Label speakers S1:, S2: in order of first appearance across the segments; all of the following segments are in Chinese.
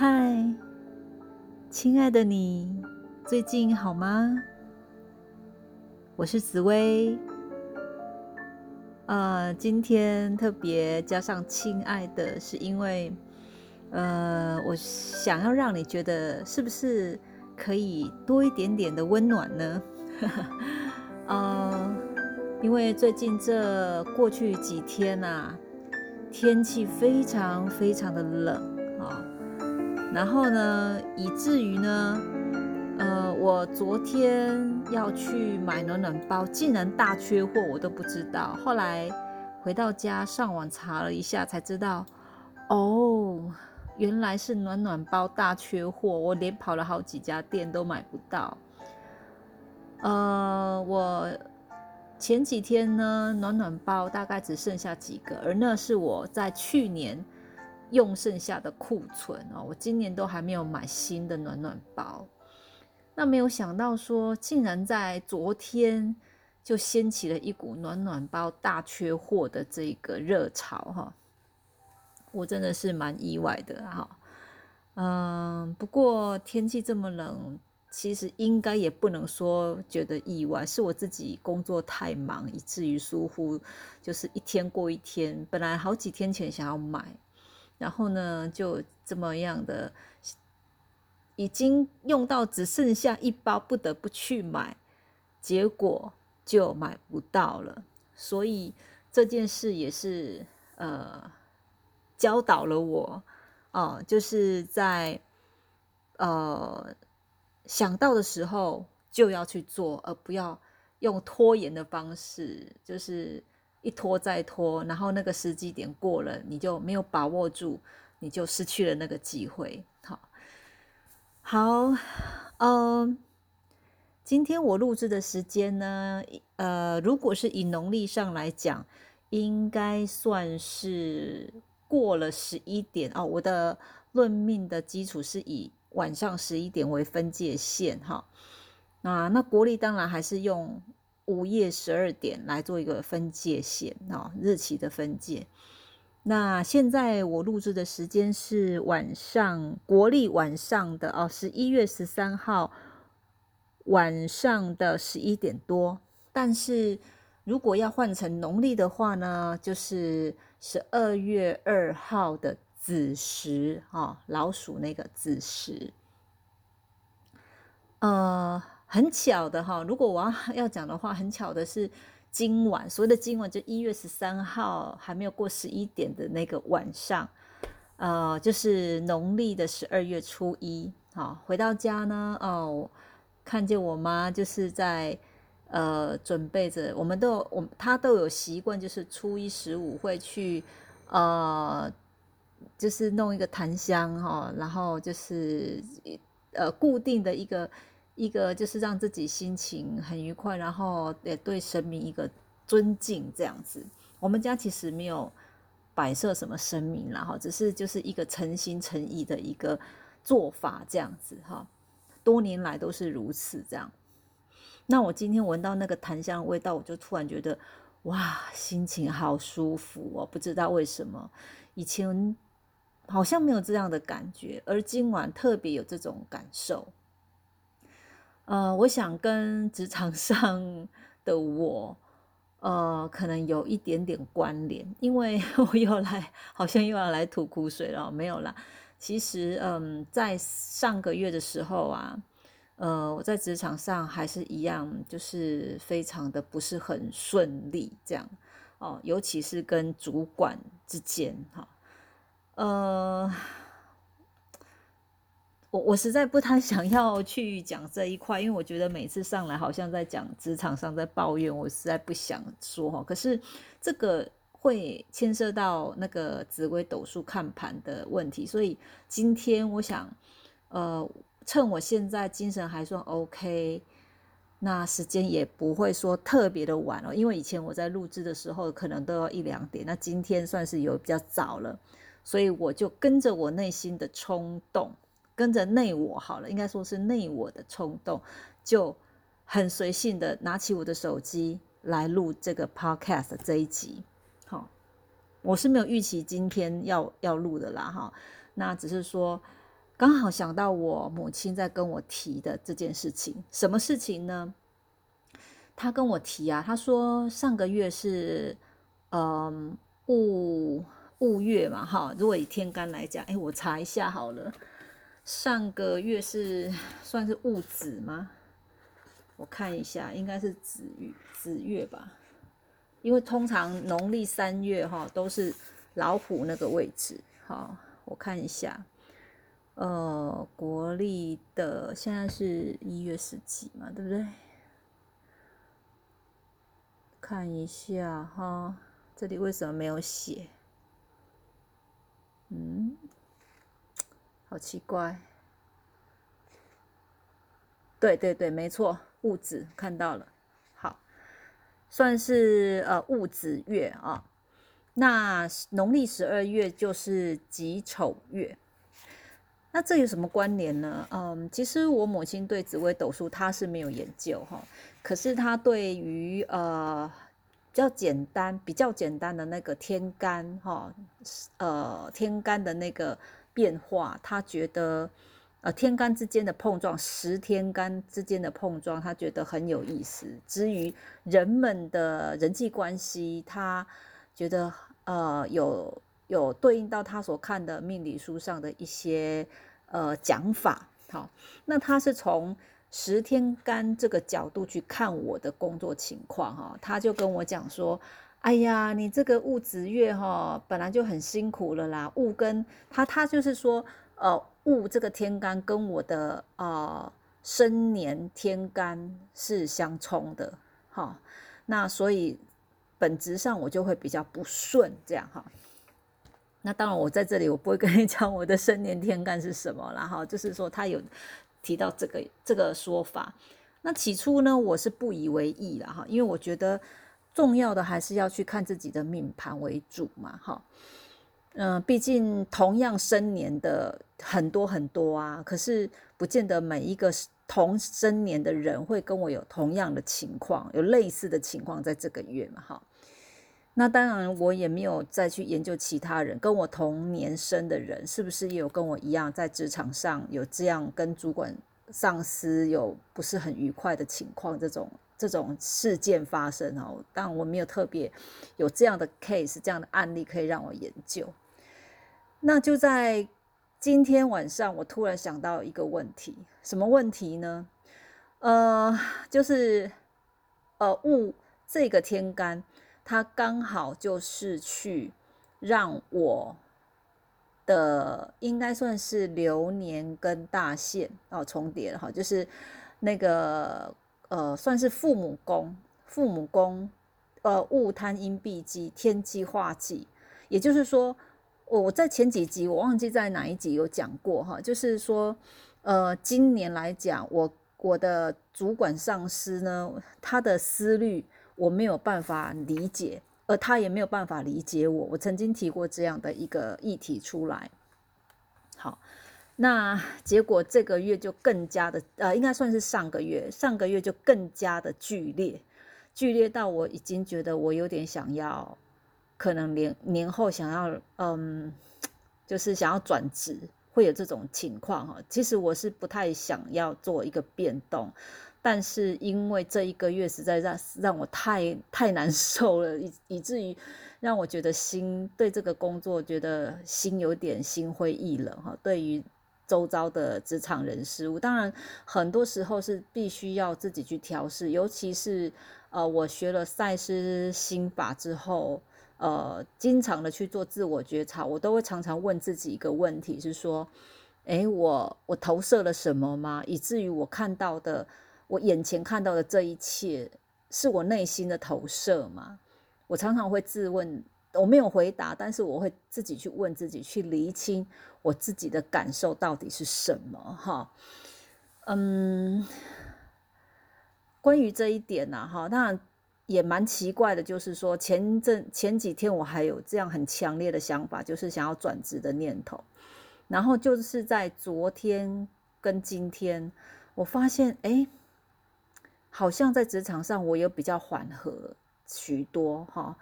S1: 嗨，亲爱的你，最近好吗？我是紫薇。呃，今天特别加上“亲爱的”，是因为，呃，我想要让你觉得是不是可以多一点点的温暖呢？呃，因为最近这过去几天呐，天气非常非常的冷，然后呢，以至于呢，呃，我昨天要去买暖暖包，竟然大缺货，我都不知道。后来回到家上网查了一下，才知道，哦，原来是暖暖包大缺货，我连跑了好几家店都买不到。呃，我前几天呢，暖暖包大概只剩下几个，而那是我在去年用剩下的库存哦。我今年都还没有买新的暖暖包，那没有想到说，竟然在昨天就掀起了一股暖暖包大缺货的这个热潮哈，我真的是蛮意外的哈。嗯，不过天气这么冷。其实应该也不能说觉得意外，是我自己工作太忙，以至于疏忽，就是一天过一天。本来好几天前想要买，然后呢就这么样的，已经用到只剩下一包，不得不去买，结果就买不到了。所以这件事也是呃教导了我，哦，就是在呃。想到的时候就要去做，而不要用拖延的方式，就是一拖再拖，然后那个时机点过了，你就没有把握住，你就失去了那个机会。好，好，嗯，今天我录制的时间呢，呃，如果是以农历上来讲，应该算是过了十一点哦。我的论命的基础是以。晚上十一点为分界线，哈，啊，那国历当然还是用午夜十二点来做一个分界线，哦，日期的分界。那现在我录制的时间是晚上国历晚上的哦，十一月十三号晚上的十一点多。但是如果要换成农历的话呢，就是十二月二号的。子时哦，老鼠那个子时，呃，很巧的哈。如果我要 要讲的话，很巧的是今晚，所谓的今晚就一月十三号，还没有过十一点的那个晚上，呃，就是农历的十二月初一。好，回到家呢，哦，看见我妈就是在呃准备着，我们都我她都有习惯，就是初一十五会去呃。就是弄一个檀香哈，然后就是呃固定的一个一个，就是让自己心情很愉快，然后也对神明一个尊敬这样子。我们家其实没有摆设什么神明然后只是就是一个诚心诚意的一个做法这样子哈。多年来都是如此这样。那我今天闻到那个檀香的味道，我就突然觉得哇，心情好舒服哦，不知道为什么以前。好像没有这样的感觉，而今晚特别有这种感受。呃，我想跟职场 上的我，呃，可能有一点点关联，因为 我又来，好像又要来吐苦水了。没有啦，其实，嗯，在上个月的时候啊，呃，我在职场上还是一样，就是非常的不是很顺利，这样哦，尤其是跟主管之间，哈。呃，我我实在不太 想要去讲这一块，因为我觉得每次上来好像在讲职场上在抱怨，我实在不想说哈。可是这个会牵涉到那个紫微斗数看盘的问题，所以今天我想，呃，趁我现在精神还算 OK，那时间也不会说特别的晚了，因为以前我在录制的时候可能都要一两点，那今天算是有比较早了。所以我就跟着我内心的冲动，跟着内我好了，应该说是内我的冲动，就很随性的拿起我的手机来录这个 podcast 这一集。好，我是没有预期今天要要录的啦，哈，那只是说刚好想到我母亲在跟我提的这件事情，什么事情呢？她跟我提啊，她说上个月是嗯戊戊月嘛，哈，如果以天干来讲，哎，我查一下好了，上个月是算是戊子吗？我看一下，应该是子月子月吧，因为通常农历三月哈都是老虎那个位置，好，我看一下。呃，国历的现在是一月十几嘛，对不对？看一下哈，这里为什么没有写？嗯，好奇怪。对对对，没错，戊子看到了，好，算是呃戊子月啊。那农历十二月就是己丑月。那这有什么关联呢？嗯，其实我母亲对紫微斗数她是没有研究哈，可是她对于呃比较简单、比较简单的那个天干哈，呃天干的那个变化，他觉得呃天干之间的碰撞，十天干之间的碰撞，他觉得很有意思。至于人们的人际关系，他觉得呃有。有对应到他所看的命理书上的一些呃讲法，好，那他是从十天干这个角度去看我的工作情况哈，他就跟我讲说，哎呀，你这个戊子月哈本来就很辛苦了啦，戊跟他他就是说，呃，戊这个天干跟我的呃生年天干是相冲的，哈，那所以本质上我就会比较不顺这样哈。那当然，我在这里我不会跟你 讲我的生年天干是什么了哈，就是说他有提到这个这个说法。那起初呢，我是不以为意了哈，因为我觉得重要的还是要去看自己的命盘为主嘛哈。嗯，毕竟同样生年的很多很多啊，可是不见得每一个同生年的人会跟我有同样的情况，有类似的情况在这个月嘛哈。那当然，我也没有再去研究其他人跟我同年生的人，是不是也有跟我一样在职场上有这样跟主管、上司有不是很愉快的情况？这种这种事件发生哦，但我没有特别有这样的 case、这样的案例可以让我研究。那就在今天晚上，我突然想到一个问题，什么问题呢？呃，就是呃，戊这个天干。它刚好就是去让我的应该算是流年跟大限哦重叠了哈，就是那个呃算是父母宫，父母宫呃戊贪阴闭忌天机化忌，也就是说我我在前几集我忘记在哪一集有讲过哈，就是说呃今年来讲我我的主管上司呢他的思虑。我没有办法理解，而他也没有办法理解我。我曾经提过这样的一个议题出来。好，那结果这个月就更加的，呃，应该算是上个月，上个月就更加的剧烈，剧烈到我已经觉得我有点想要，可能年年后想要，嗯，就是想要转职，会有这种情况哈。其实我是不太想要做一个变动。但是因为这一个月实在让让我太太难受了，以以至于让我觉得心对这个工作觉得心有点心灰意冷哈。对于周遭的职场人事物，当然很多时候是必须要自己去调试，尤其是呃我学了赛斯心法之后，呃经常的去做自我觉察，我都会常常问自己一个问题，是说，哎我我投射了什么吗？以至于我看到的。我眼前看到的这一切，是我内心的投射吗？我常常会自问，我没有回答，但是我会自己去问自己，去厘清我自己的感受到底是什么。哈，嗯，关于这一点呢，哈，那也蛮奇怪的，就是说前阵前几天我还有这样很强烈的想法，就是想要转职的念头，然后就是在昨天跟今天，我发现，哎。好像在职场上，我有比较缓和许多哈。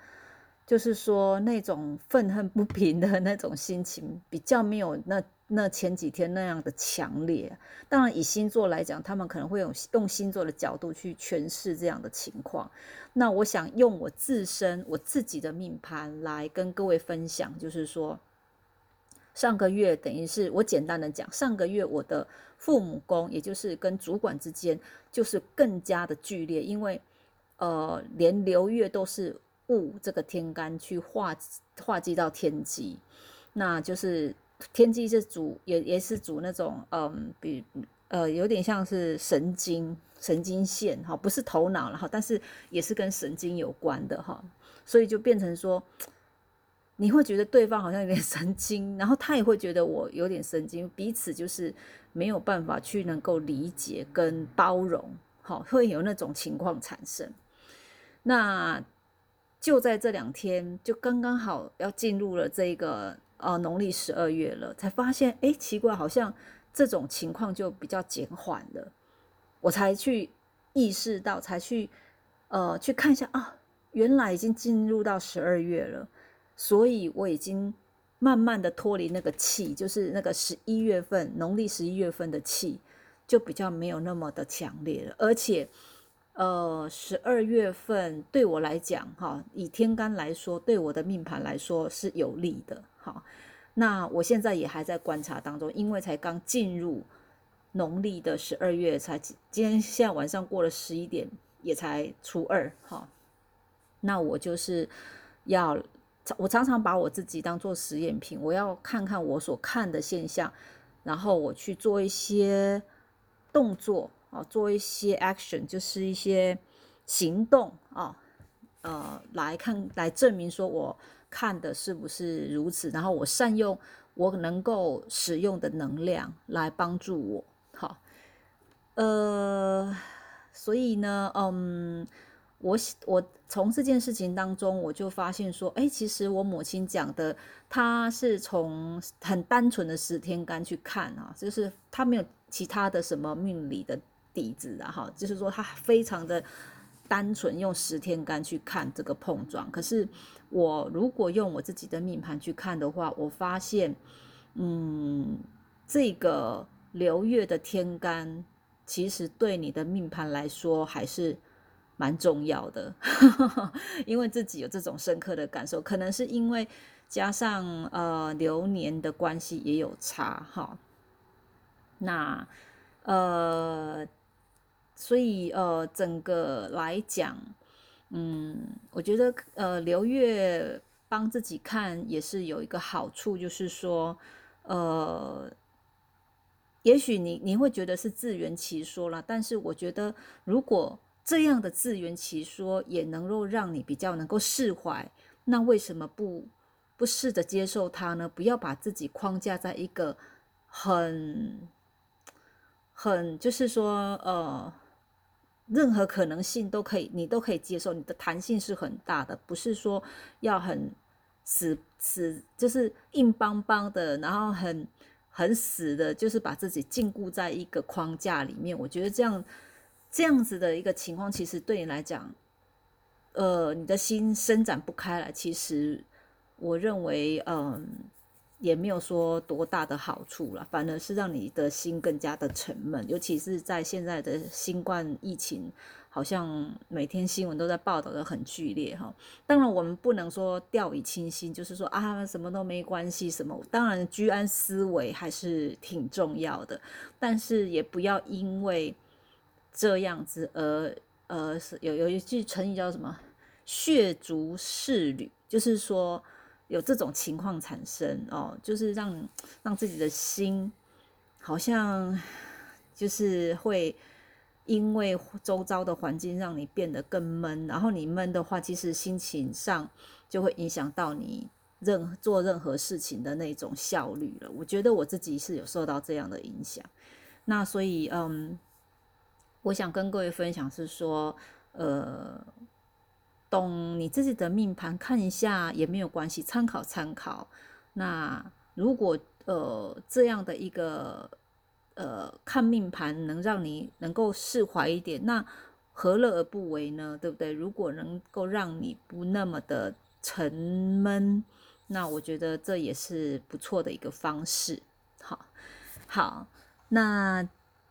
S1: 就是说那种愤恨不平的那种心情，比较没有那那前几天那样的强烈。当然，以星座来讲，他们可能会用用星座的角度去诠释这样的情况。那我想用我自身我自己的命盘来跟各位分享，就是说，上个月等于是我简单的讲，上个月我的父母宫，也就是跟主管之间，就是更加的剧烈，因为呃，连流月都是。戊这个天干去化化忌到天机，那就是天机是主也也是主那种嗯，比呃有点像是神经神经线哈，不是头脑了哈，但是也是跟神经有关的哈，所以就变成说你会觉得对方好像有点 神经，然后他也会觉得我有点神经，彼此就是没有办法去能够理解跟包容，好会有那种情况产生，那。就在这两天，就刚刚好要进入了这个呃农历十二月了，才发现哎奇怪，好像这种情况就比较减缓了。我才去意识到，才去呃去看一下啊，原来已经进入到十二月了，所以我已经慢慢的脱离那个气，就是那个十一月份农历十一月份的气，就比较没有那么的强烈了，而且。呃，十二月份对我来讲，哈，以天干来说，对我的命盘来说是有利的，哈。那我现在也还在观察当中，因为才刚进入农历的十二月，才今天现在晚上过了十一点，也才初二，哈。那我就是要，我常常把我自己当做实验品，我要看看我所看的现象，然后我去做一些动作。做一些 action，就是一些行动啊，呃，来看来证明说我看的是不是如此，然后我善用我能够使用的能量来帮助我。好，呃，所以呢，嗯，我我从这件事情当中，我就发现说，哎，其实我母亲讲的，她是从很单纯的十天干去看啊，就是她没有其他的什么命理的。底子啊，哈，就是说他非常的单纯，用十天干去看这个碰撞。可是我如果用我自己的命盘去看的话，我发现，嗯，这个流月的天干其实对你的命盘来说还是蛮重要的，因为自己有这种深刻的感受，可能是因为加上呃流年的关系也有差哈。那呃。所以，呃，整个来讲，嗯，我觉得，呃，刘月帮自己看也是有一个好处，就是说，呃，也许你你会觉得是自圆其说了，但是我觉得，如果这样的自圆其说也能够让你比较能够释怀，那为什么不不试着接受它呢？不要把自己框架在一个很很，就是说，呃。任何可能性都可以，你都可以接受，你的弹性是很大的，不是说要很死死，就是硬邦邦的，然后很很死的，就是把自己禁锢在一个框架里面。我觉得这样这样子的一个情况，其实对你来讲，呃，你的心伸展不开来。其实我认为，嗯。也没有说多大的好处了，反而是让你的心更加的沉闷，尤其是在现在的新冠疫情，好像每天新闻都在报道的很剧烈哈。当然，我们不能说掉以轻心，就是说啊什么都没关系什么。当然，居安思危还是挺重要的，但是也不要因为这样子而呃有有一句成语叫什么“血足赤履”，就是说。有这种情况产生哦，就是让让自己的心好像就是会因为周遭的环境让你变得更闷，然后你闷的话，其实心情上就会影响到你任做任何事情的那种效率了。我觉得我自己是有受到这样的影响，那所以嗯，我想跟各位分享是说，呃。懂你自己的命盘看一下也没有关系，参考参考。那如果呃这样的一个呃看命盘能让你能够释怀一点，那何乐而不为呢？对不对？如果能够让你不那么的沉闷。那我觉得这也是不错的一个方式。好，好，那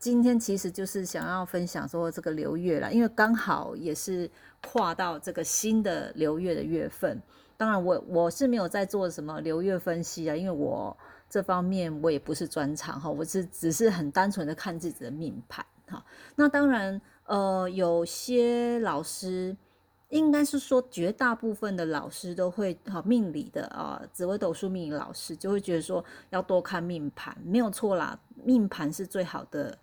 S1: 今天其实就是想要分享说这个流月了，因为刚好也是跨到这个新的流月的月份。当然，我我是没有在做什么流月分析啊，因为我这方面我也不是专长哈，我是只是很单纯的看自己的命盘哈。那当然，呃，有些老师。应该是说，绝大部分的老师都会哈命理的啊，紫微斗数命理老师就会觉得说要多看命盘，没有错啦，命盘是最好的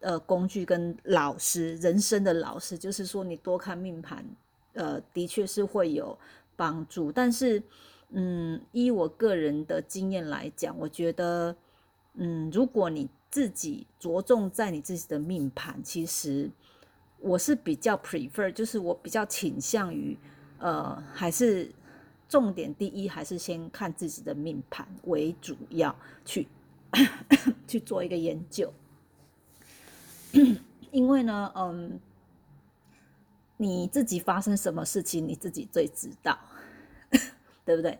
S1: 呃工具跟老师，人生的老师，就是说你多看命盘，呃，的确是会有帮助。但是，嗯，依我个人的经验来讲，我觉得，嗯，如果你自己着重在你自己的命盘，其实。我是比较 prefer，就是我比较倾向于，呃，还是重点第一，还是先看自己的命盘为主要去 去做一个研究，因为呢，嗯，你自己发生什么事情，你自己最知道，对不对？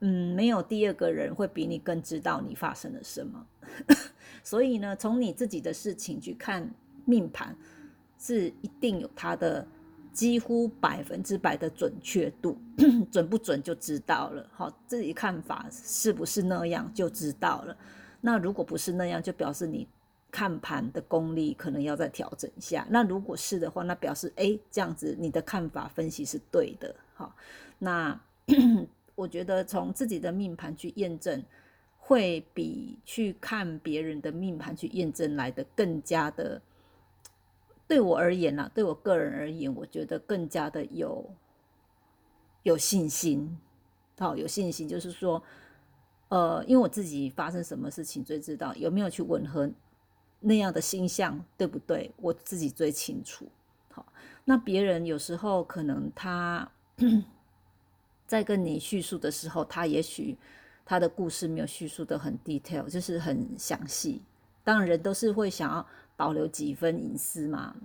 S1: 嗯，没有第二个人会比你更知道你发生了什么，所以呢，从你自己的事情去看。命盘是一定有它的几乎百分之百的准确度，准不准就知道了。好，自己看法是不是那样就知道了。那如果不是那样，就表示你看盘的功力可能要再调整一下。那如果是的话，那表示哎，这样子你的看法分析是对的。好，那 我觉得从自己的命盘去验证，会比去看别人的命盘去验证来的更加的。对我而言呢，对我个人而言，我觉得更加的有有信心，好有信心，就是说，呃，因为我自己发生什么事情最知道，有没有去吻合那样的形象，对不对？我自己最清楚。好，那别人有时候可能他 在跟你叙述的时候，他也许他的故事没有叙述的很 detail，就是很详细。当然，人都是会想要。保留几分隐私嘛，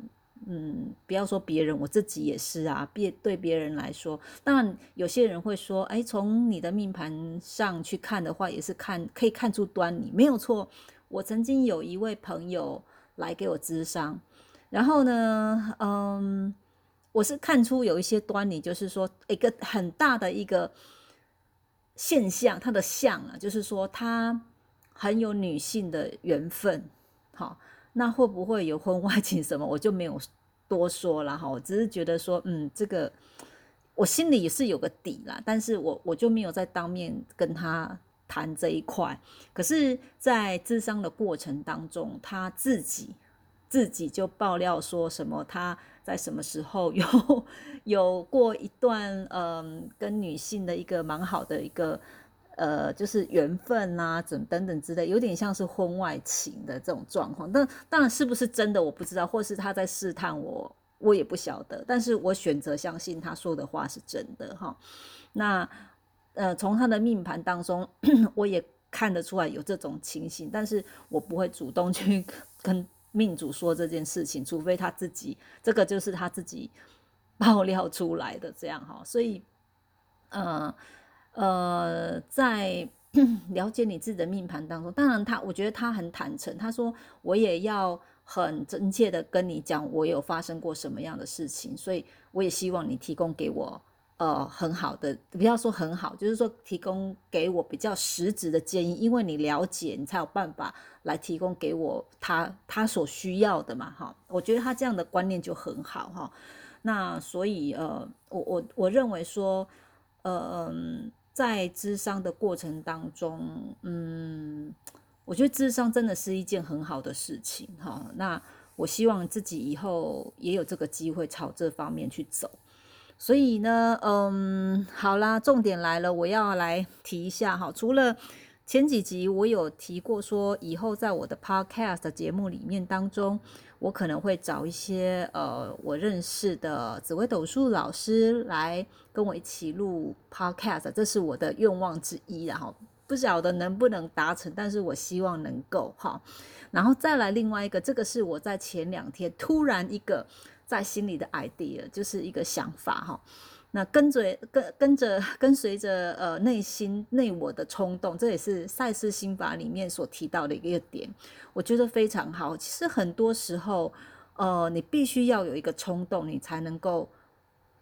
S1: 嗯，不要说别人，我自己也是啊。别对别人来说，当然有些人会说，哎，从你的命盘上去看的话，也是看可以看出端倪，没有错。我曾经有一位朋友来给我咨商，然后呢，嗯，我是看出有一些端倪，就是说一个很大的一个现象，他的相啊，就是说他很有女性的缘分，好。那会不会有婚外情什么？我就没有多说了哈。我只是觉得说，嗯，这个我心里也是有个底啦，但是我我就没有在当面跟他谈这一块。可是，在智商的过程当中，他自己自己就爆料说什么，他在什么时候有 有过一段嗯，跟女性的一个蛮好的一个。呃，就是缘分呐，怎等等之类，有点像是婚外情的这种状况。但当然是不是真的，我不知道，或是他在试探我，我也不晓得。但是我选择相信他说的话是真的哈。那呃，从他的命盘当中，我也看得出来有这种情形，但是我不会主动去 跟命主说这件事情，除非他自己这个就是他自己 爆料出来的这样哈。所以，呃。呃，在 了解你自己的命盘当中，当然他，我觉得他很坦诚。他说，我也要很真切的跟你讲，我有发生过什么样的事情，所以我也希望你提供给我，呃，很好的，不要说很好，就是说提供给我比较实质的建议，因为你了解，你才有办法来提供给我他他所需要的嘛，哈。我觉得他这样的观念就很好，哈。那所以，呃，我我我认为说，呃。在智商的过程当中，嗯，我觉得智商真的是一件很好的事情哈。那我希望自己以后也有这个机会朝这方面去走。所以呢，嗯，好啦，重点来了，我要来提一下哈。除了前几集我有提过说，以后在我的 podcast 节目里面当中。我可能会找一些呃我认识的紫微斗数老师来跟我一起录 podcast，这是我的愿望之一，然后不晓得能不能达成，但是我希望能够哈。然后再来另外一个，这个是我在前两天突然一个在心里的 idea，就是一个想法哈。那跟着跟跟着跟随着呃内心内我的冲动，这也是赛斯心法里面所提到的一个点，我觉得非常好。其实很多时候，呃，你必须要有一个冲动，你才能够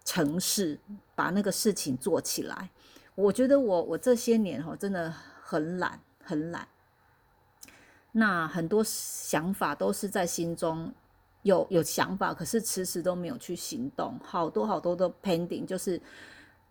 S1: 成事，把那个事情做起来。我觉得我我这些年哈，真的很懒，很懒。那很多想法都是在心中。有有想法，可是迟迟都没有去行动，好多好多的 pending，就是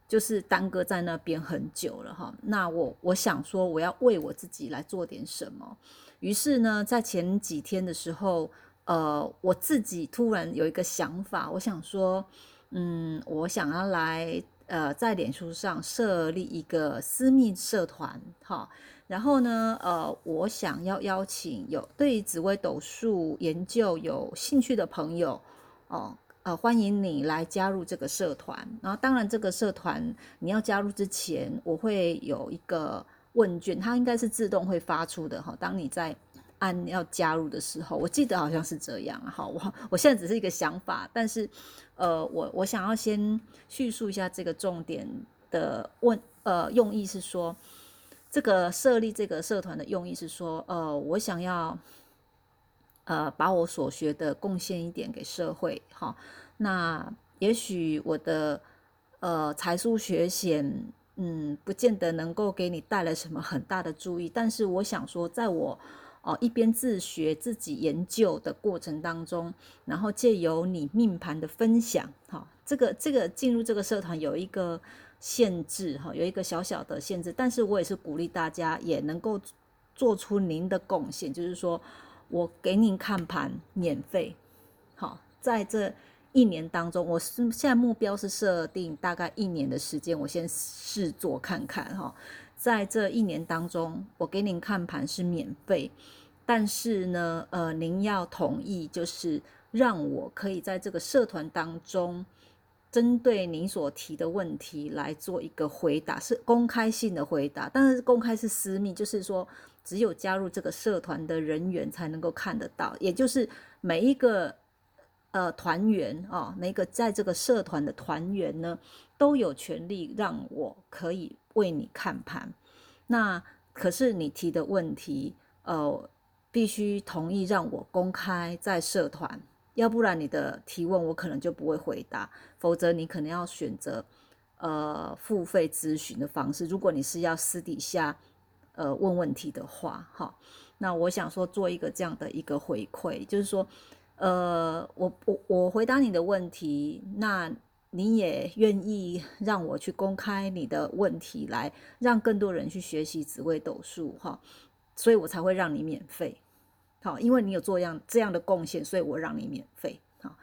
S1: 就是耽搁在那边很久了哈。那我我想说，我要为我自己来做点什么。于是呢，在前几天的时候，呃，我自己突然有一个想法，我想说，嗯，我想要来呃，在脸书上设立一个私密社团，哈。然后呢，呃，我想要邀请有对紫微斗数研究有兴趣的朋友，哦，呃，欢迎你来加入这个社团。然后，当然，这个社团你要加入之前，我会有一个问卷，它应该是自动会发出的哈。当你在按要加入的时候，我记得好像是这样好。我我现在只是一个想法，但是，呃，我我想要先叙述一下这个重点的问，呃，用意是说。这个设立这个社团的用意是说，呃，我想要，呃，把我所学的贡献一点给社会，哈。那也许我的呃才疏学浅，嗯，不见得能够给你带来什么很大的注意。但是我想说，在我哦一边自学自己研究的过程当中，然后借由你命盘的分享，哈，这个这个进入这个社团有一个。限制哈，有一个小小的限制，但是我也是鼓励大家也能够做出您的贡献，就是说我给您看盘免费，好，在这一年当中，我是现在目标是设定大概一年的时间，我先试做看看哈，在这一年当中，我给您看盘是免费，但是呢，呃，您要同意，就是让我可以在这个社团当中。针对您所提的问题来做一个回答，是公开性的回答，但是公开是私密，就是说只有加入这个社团的人员才能够看得到，也就是每一个呃团员啊，每个在这个社团的团员呢，都有权利让我可以为你看盘。那可是你提的问题，呃，必须同意让我公开在社团。要不然你的提问我可能就不会回答，否则你可能要选择呃付费咨询的方式。如果你是要私底下呃问问题的话，哈，那我想说做一个这样的一个回馈，就是说呃我我我回答你的问题，那你也愿意让我去公开你的问题，来让更多人去学习紫微斗数，哈，所以我才会让你免费。好，因为你有做样这样的贡献，所以我让你免费。好，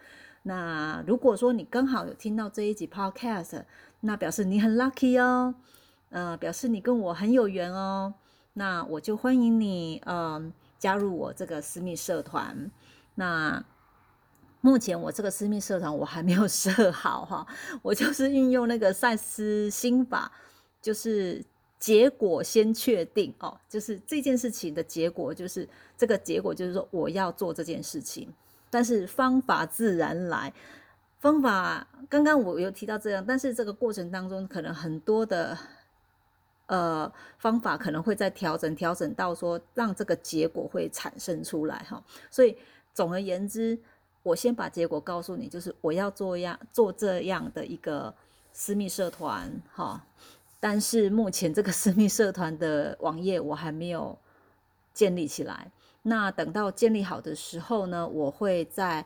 S1: 那如果说你刚好有听到这一集 podcast，那表示你很 lucky 哦，呃，表示你跟我很有缘哦，那我就欢迎你，嗯，加入我这个私密社团。那目前我这个私密社团我还没有设好哈，我就是运用那个赛斯心法，就是。结果先确定哦，就是这件事情的结果，就是这个结果，就是说我要做这件事情，但是方法自然来。方法刚刚我有提到这样，但是这个过程当中，可能很多的呃方法可能会在调整，调整到说让这个结果会产生出来哈。所以总而言之，我先把结果告诉你，就是我要做样做这样的一个私密社团哈。但是目前这个私密社团的网页我还没有建立起来。那等到建立好的时候呢，我会在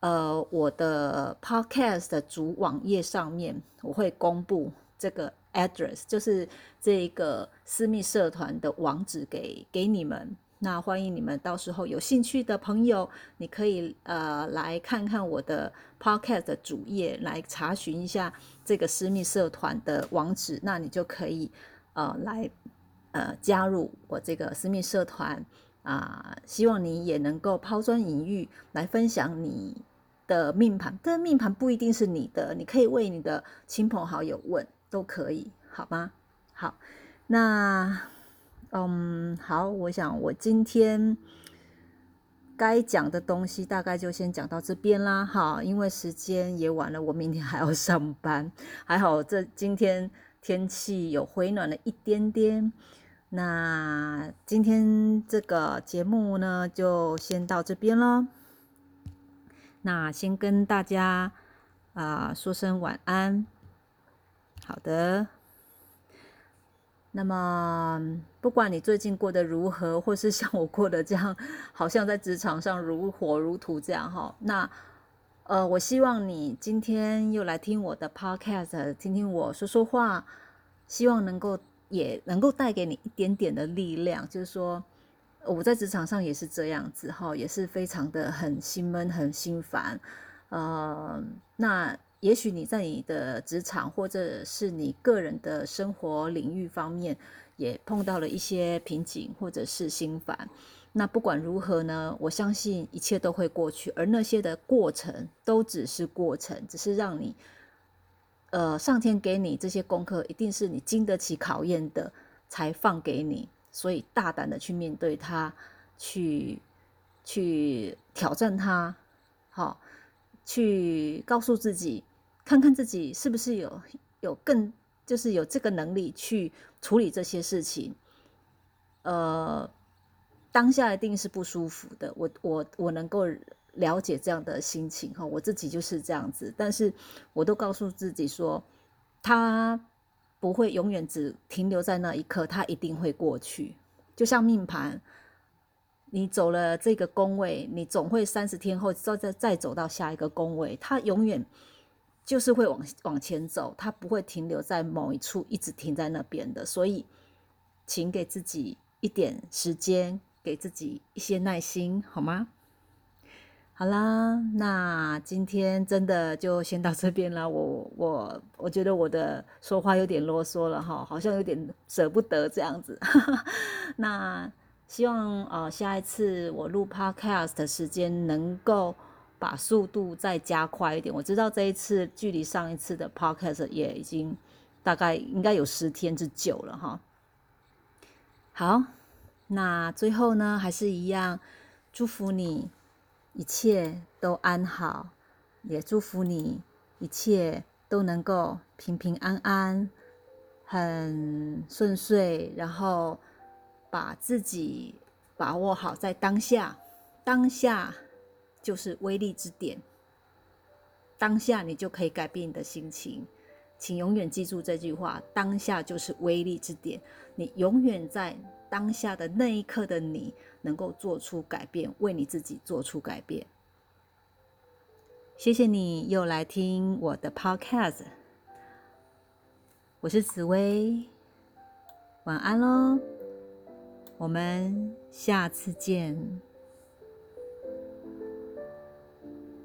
S1: 呃我的 podcast 的主网页上面，我会公布这个 address，就是这个私密社团的网址给给你们。那欢迎你们到时候有兴趣的朋友，你可以呃来看看我的 podcast 的主页，来查询一下这个私密社团的网址，那你就可以呃来呃加入我这个私密社团啊。希望你也能够抛砖引玉，来分享你的命盘。但命盘不一定是你的，你可以为你的亲朋好友问，都可以，好吗？好，那。嗯，好，我想我今天该讲的东西大概就先讲到这边啦，哈，因为时间也晚了，我明天还要上班。还好这今天天气有回暖了一点点。那今天这个节目呢，就先到这边喽。那先跟大家啊说声晚安。好的。那么，不管你最近过得如何，或是像我过得这样，好像在职场上如火如荼这样哈，那呃，我希望你今天又来听我的 podcast，听听我说说话，希望能够也能够带给你一点点的力量。就是说，我在职场上也是这样子哈，也是非常的很心闷、很心烦，呃，那。也许你在你的职场或者是你个人的生活领域方面，也碰到了一些瓶颈或者是心烦。那不管如何呢，我相信一切都会过去，而那些的过程都只是过程，只是让你，呃，上天给你这些功课，一定是你经得起考验的，才放给你。所以大胆的去面对它，去去挑战它，好，去告诉自己。看看自己是不是有有更就是有这个能力去处理这些事情，呃，当下一定是不舒服的。我我我能够了解这样的心情哈，我自己就是这样子。但是我都告诉自己说，他不会永远只停留在那一刻，他一定会过去。就像命盘，你走了这个宫位，你总会三十天后再再再走到下一个宫位，他永远。就是会往往前走，它不会停留在某一处，一直停在那边的。所以，请给自己一点时间，给自己一些耐心，好吗？好啦，那今天真的就先到这边了。我我我觉得我的说话有点啰嗦了哈，好像有点舍不得这样子。那希望呃下一次我录 podcast 的时间能够。把速度再加快一点。我知道这一次距离上一次的 podcast 也已经大概应该有十天之久了哈。好，那最后呢，还是一样，祝福你一切都安好，也祝福你一切都能够平平安安，很顺遂，然后把自己把握好在当下，当下。就是威力之点，当下你就可以改变你的心情，请永远记住这句话：当下就是威力之点，你永远在当下的那一刻的你能够做出改变，为你自己做出改变。谢谢你又来听我的 Podcast，我是紫薇，晚安喽，我们下次见。